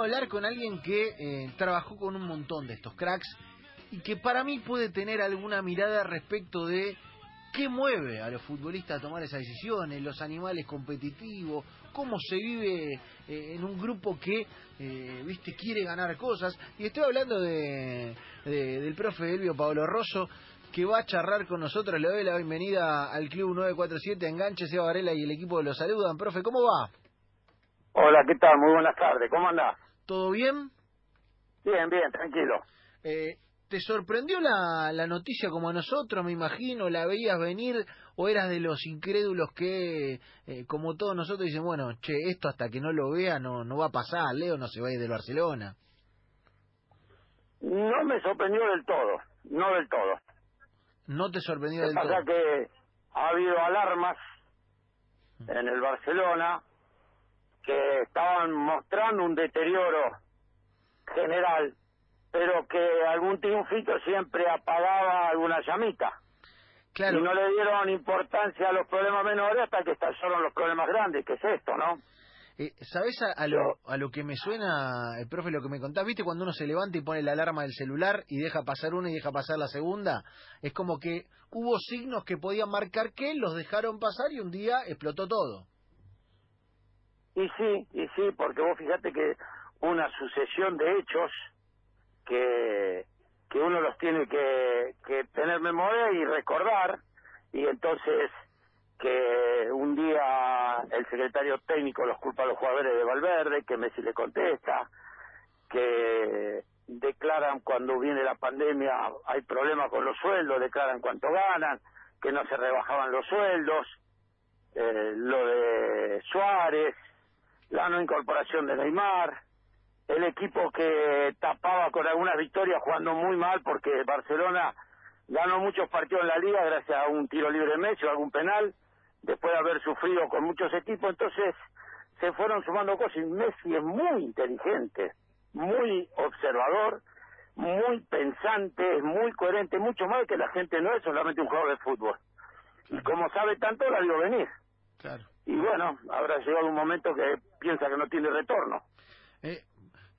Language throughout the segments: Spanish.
Hablar con alguien que eh, trabajó con un montón de estos cracks y que para mí puede tener alguna mirada respecto de qué mueve a los futbolistas a tomar esas decisiones, los animales competitivos, cómo se vive eh, en un grupo que, eh, viste, quiere ganar cosas. Y estoy hablando de, de- del profe Elvio Pablo Rosso, que va a charlar con nosotros. Le doy la bienvenida al Club 947, Enganche, Seba Varela y el equipo lo saludan. Profe, ¿cómo va? Hola, ¿qué tal? Muy buenas tardes. ¿Cómo andás? ¿Todo bien? Bien, bien, tranquilo. Eh, ¿Te sorprendió la, la noticia como a nosotros, me imagino? ¿La veías venir o eras de los incrédulos que, eh, como todos nosotros, dicen, bueno, che, esto hasta que no lo vea no, no va a pasar, Leo no se va a ir del Barcelona? No me sorprendió del todo, no del todo. ¿No te sorprendió del pasa todo? que ha habido alarmas en el Barcelona que estaban mostrando un deterioro general, pero que algún triunfito siempre apagaba alguna llamita. Claro, Y no le dieron importancia a los problemas menores hasta que estallaron los problemas grandes, que es esto, ¿no? eh, ¿sabés a, a lo, a lo que me suena, el profe, lo que me contás? ¿Viste cuando uno se levanta y pone la alarma del celular y deja pasar una y deja pasar la segunda? Es como que hubo signos que podían marcar que los dejaron pasar y un día explotó todo. Y sí, y sí, porque vos fíjate que una sucesión de hechos que, que uno los tiene que, que tener memoria y recordar, y entonces que un día el secretario técnico los culpa a los jugadores de Valverde, que Messi le contesta, que declaran cuando viene la pandemia hay problemas con los sueldos, declaran cuánto ganan, que no se rebajaban los sueldos, eh, lo de Suárez, la no incorporación de Neymar, el equipo que tapaba con algunas victorias jugando muy mal porque Barcelona ganó muchos partidos en la liga gracias a un tiro libre de Messi o algún penal, después de haber sufrido con muchos equipos, entonces se fueron sumando cosas y Messi es muy inteligente, muy observador, muy pensante, es muy coherente, mucho más que la gente no es solamente un jugador de fútbol. Y como sabe tanto, la vio venir Claro. y bueno, habrá llegado un momento que piensa que no tiene retorno. Eh,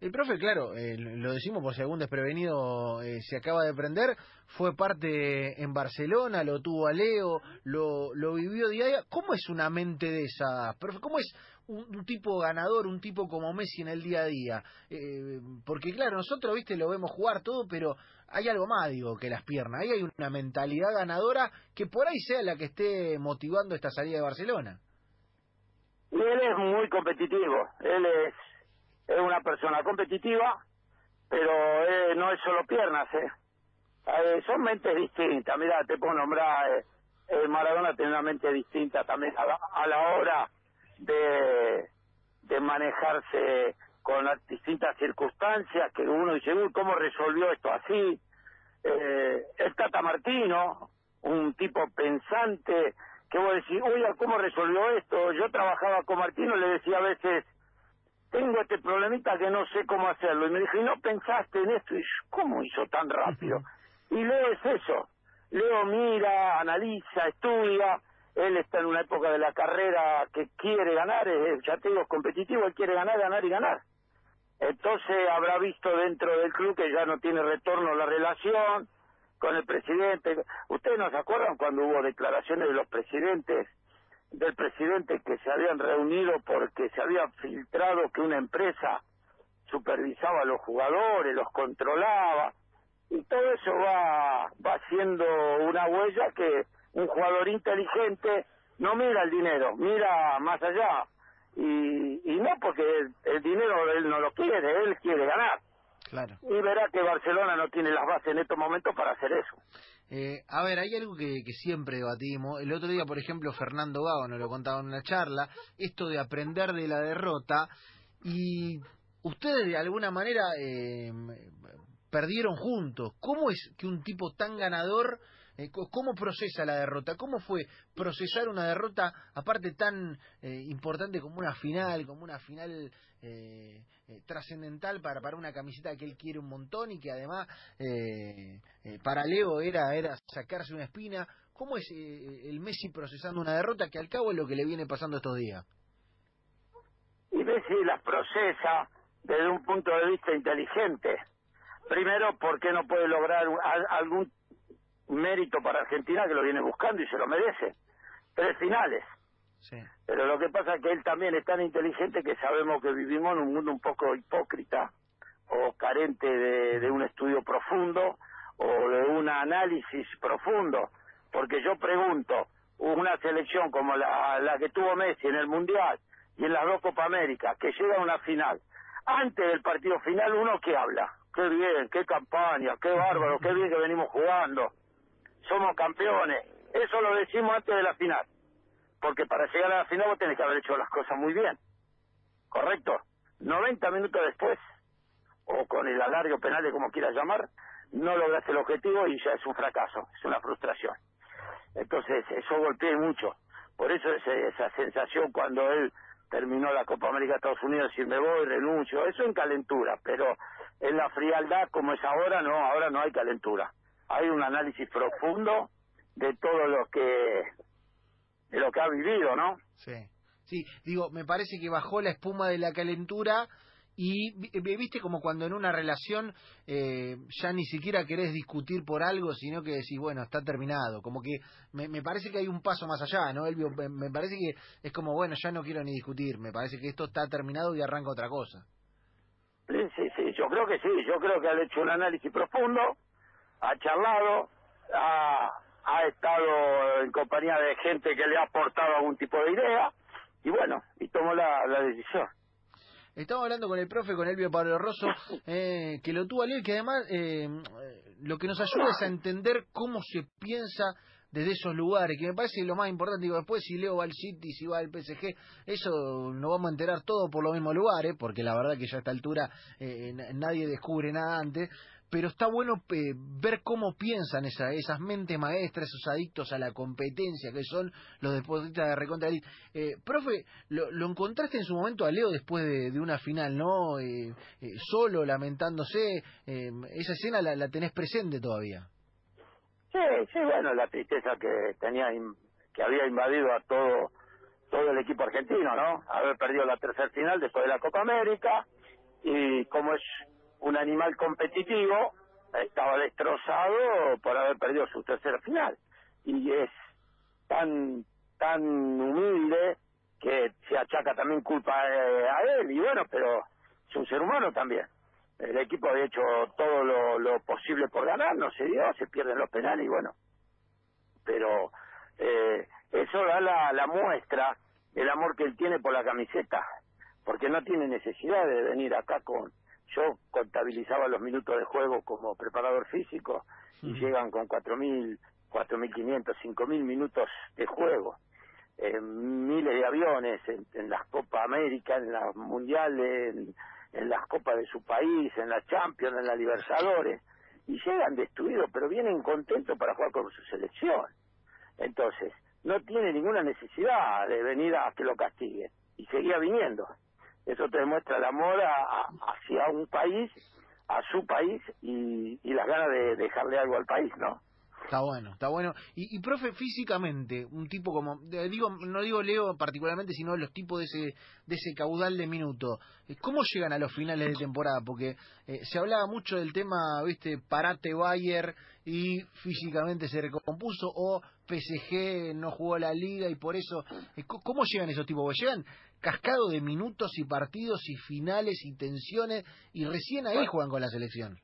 el profe, claro, eh, lo decimos por si algún desprevenido eh, se acaba de prender, fue parte en Barcelona, lo tuvo a Leo, lo, lo vivió día a día. ¿Cómo es una mente de esa? Profe, ¿Cómo es un, un tipo ganador, un tipo como Messi en el día a día? Eh, porque claro, nosotros, viste, lo vemos jugar todo, pero hay algo más, digo, que las piernas. Ahí hay una mentalidad ganadora que por ahí sea la que esté motivando esta salida de Barcelona. Y él es muy competitivo, él es, una persona competitiva, pero eh, no es solo piernas, ¿eh? Eh, son mentes distintas, mira, te puedo nombrar, eh, eh, Maradona tiene una mente distinta también a la, a la hora de, de manejarse con las distintas circunstancias que uno dice, uy, ¿cómo resolvió esto así? Eh, el Tata Martino, un tipo pensante, que vos decís, uy, ¿cómo resolvió esto? Yo trabajaba con Martino, le decía a veces, tengo este problemita que no sé cómo hacerlo. Y me dijo, ¿y no pensaste en esto? Y yo, ¿cómo hizo tan rápido? Y Leo es eso. Leo mira, analiza, estudia. Él está en una época de la carrera que quiere ganar, es, ya te digo, es competitivo, él quiere ganar, ganar y ganar. Entonces habrá visto dentro del club que ya no tiene retorno la relación con el presidente. ¿Ustedes no se acuerdan cuando hubo declaraciones de los presidentes, del presidente que se habían reunido porque se había filtrado que una empresa supervisaba a los jugadores, los controlaba? Y todo eso va, va haciendo una huella que un jugador inteligente no mira el dinero, mira más allá. Y, no porque el dinero él no lo quiere, él quiere ganar. Claro. Y verá que Barcelona no tiene las bases en estos momentos para hacer eso. Eh, a ver, hay algo que, que siempre debatimos. El otro día, por ejemplo, Fernando Gago nos lo contaba en una charla, esto de aprender de la derrota. Y ustedes de alguna manera eh, perdieron juntos. ¿Cómo es que un tipo tan ganador, eh, cómo procesa la derrota? ¿Cómo fue procesar una derrota, aparte tan eh, importante como una final, como una final eh, eh, trascendental para, para una camiseta que él quiere un montón y que además eh, para Leo era, era sacarse una espina? ¿Cómo es el Messi procesando una derrota que al cabo es lo que le viene pasando estos días? y Messi las procesa, desde un punto de vista inteligente. Primero, porque no puede lograr algún mérito para Argentina que lo viene buscando y se lo merece. Tres finales. Pero lo que pasa es que él también es tan inteligente que sabemos que vivimos en un mundo un poco hipócrita o carente de, de un estudio profundo o de un análisis profundo. Porque yo pregunto, una selección como la, la que tuvo Messi en el Mundial y en las dos Copa América, que llega a una final, antes del partido final uno que habla, qué bien, qué campaña, qué bárbaro, qué bien que venimos jugando, somos campeones, eso lo decimos antes de la final, porque para llegar a la final vos tenés que haber hecho las cosas muy bien, ¿correcto? 90 minutos después, o con el alargo penal de como quieras llamar, no lograste el objetivo y ya es un fracaso, es una frustración. Entonces, eso golpea mucho. Por eso esa sensación cuando él terminó la Copa América de Estados Unidos y me voy, renuncio, eso en calentura, pero en la frialdad como es ahora, no, ahora no hay calentura. Hay un análisis profundo de todo lo que de lo que ha vivido, ¿no? Sí. Sí, digo, me parece que bajó la espuma de la calentura y viste como cuando en una relación eh, ya ni siquiera querés discutir por algo, sino que decís, bueno, está terminado. Como que me, me parece que hay un paso más allá, ¿no, Elvio? Me parece que es como, bueno, ya no quiero ni discutir. Me parece que esto está terminado y arranca otra cosa. Sí, sí, sí, yo creo que sí. Yo creo que ha hecho un análisis profundo, ha charlado, ha, ha estado en compañía de gente que le ha aportado algún tipo de idea y bueno, y tomó la, la decisión. Estamos hablando con el profe, con Elvio Pablo Rosso, eh, que lo tuvo a leer, que además eh, lo que nos ayuda es a entender cómo se piensa desde esos lugares, que me parece lo más importante. Digo, después si Leo va al City, si va al PSG, eso nos vamos a enterar todo por los mismos lugares, porque la verdad que ya a esta altura eh, nadie descubre nada antes pero está bueno eh, ver cómo piensan esa, esas mentes maestras, esos adictos a la competencia que son los deportistas de Recontra eh, profe, lo, encontraste en su momento a Leo después de, una final, ¿no? Eh, eh, solo, lamentándose. esa escena la, la, tenés presente todavía. Sí, sí, bueno, la tristeza que tenía, que había invadido a todo todo el equipo argentino, ¿no? Haber perdido la tercera final después de la Copa América y como es un animal competitivo estaba destrozado por haber perdido su tercera final. Y es tan tan humilde que se achaca también culpa eh, a él. Y bueno pero es un ser humano también. El equipo ha hecho todo lo, lo posible por ganar no se dio se pierden los penales y bueno. Pero eh, eso da la, la muestra del amor que él tiene por la camiseta porque no tiene necesidad de venir acá con yo contabilizaba los minutos de juego como preparador físico y llegan con 4.000, 4.500, 5.000 minutos de juego. Eh, miles de aviones en, las Copas América, en las Mundiales, en, las Copas de su país, en la Champions, en la Libertadores, y llegan destruidos, pero vienen contentos para jugar con su selección. Entonces, no tiene ninguna necesidad de venir a que lo castiguen, y seguía viniendo. Eso te demuestra el amor hacia un país, a su país y, y las ganas de dejarle algo al país, ¿no? Está bueno, está bueno. Y, y, profe, físicamente, un tipo como, digo, no digo Leo particularmente, sino los tipos de ese, de ese caudal de minuto, eh, ¿cómo llegan a los finales de temporada? Porque eh, se hablaba mucho del tema, viste, parate Bayer y físicamente se recompuso, o PSG no jugó la liga y por eso, eh, ¿cómo llegan esos tipos? Porque llegan cascado de minutos y partidos y finales y tensiones y recién ahí juegan con la selección.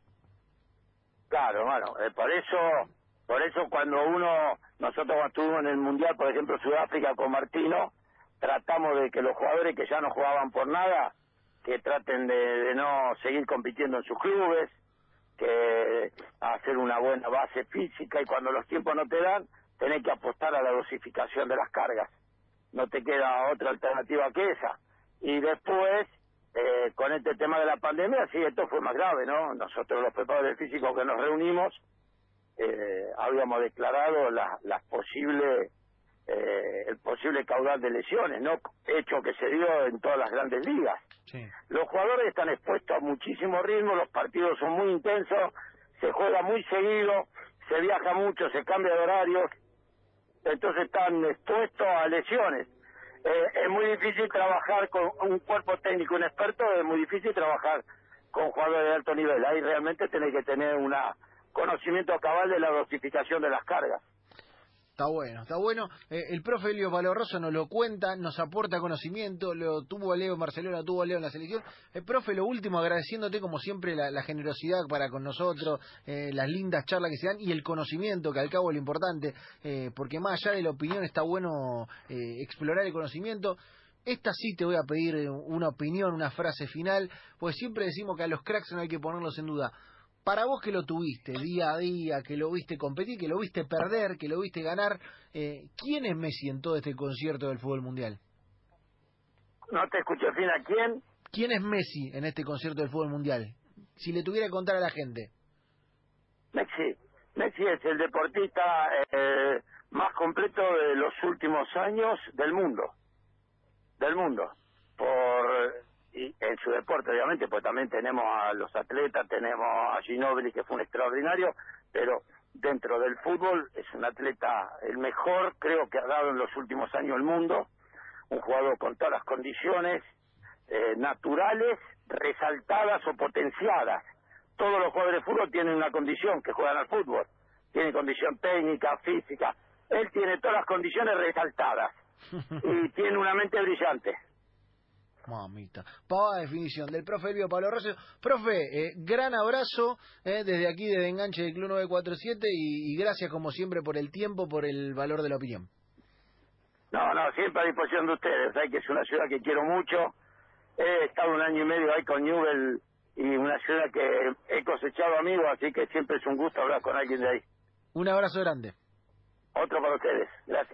Claro, bueno, por eso por eso cuando uno, nosotros estuvimos en el Mundial, por ejemplo, Sudáfrica con Martino, tratamos de que los jugadores que ya no jugaban por nada, que traten de, no seguir compitiendo en sus clubes, que hacer una buena base física y cuando los tiempos no te dan, tenés que apostar a la dosificación de las cargas. No te queda otra alternativa que esa. Y después, eh, con este tema de la pandemia, sí, esto fue más grave, ¿no? Nosotros los preparadores físicos que nos reunimos, eh, habíamos declarado las la posibles eh, el posible caudal de lesiones, no hecho que se dio en todas las grandes ligas. Los jugadores están expuestos a muchísimo ritmo, los partidos son muy intensos, se juega muy seguido, se viaja mucho, se cambia de horarios, entonces están expuestos a lesiones. Eh, es muy difícil trabajar con un cuerpo técnico, un experto, es muy difícil trabajar con jugadores de alto nivel. Ahí realmente tenés que tener un conocimiento cabal de la dosificación de las cargas. Está bueno, está bueno. Eh, el profe Elio Valoroso nos lo cuenta, nos aporta conocimiento, lo tuvo a Leo en Barcelona, tuvo a Leo en la selección. El eh, profe, lo último, agradeciéndote como siempre la, generosidad para con nosotros, eh, las lindas charlas que se dan y el conocimiento, que al cabo es lo importante, porque más allá de la opinión está bueno explorar el conocimiento. Esta sí te voy a pedir una opinión, una frase final, pues siempre decimos que a los cracks no hay que ponerlos en duda para vos que lo tuviste día a día, que lo viste competir, que lo viste perder, que lo viste ganar, eh, ¿quién es Messi en todo este concierto del fútbol mundial? No te escucho, fin, ¿a quién? ¿Quién es Messi en este concierto del fútbol mundial? Si le tuviera que contar a la gente. Messi, Messi es el deportista eh, más completo de los últimos años del mundo, del mundo, por y en su deporte obviamente, pues también tenemos a los atletas, tenemos a Ginobili que fue un extraordinario, pero dentro del fútbol es un atleta el mejor, creo que ha dado en los últimos años el mundo, un jugador con todas las condiciones eh, naturales, resaltadas o potenciadas. Todos los jugadores de fútbol tienen una condición que juegan al fútbol, tienen condición técnica, física, él tiene todas las condiciones resaltadas y tiene una mente brillante. Mamita. Pava definición del profe Elvio Pablo Rosio. Profe, eh, gran abrazo eh, desde aquí, desde Enganche del Club 947 y, y, gracias como siempre por el tiempo, por el valor de la opinión. No, no, siempre a disposición de ustedes. Que es una ciudad que quiero mucho. He estado un año y medio ahí con Newell y una ciudad que he cosechado amigos, así que siempre es un gusto hablar con alguien de ahí. Un abrazo grande. Otro para ustedes. Gracias.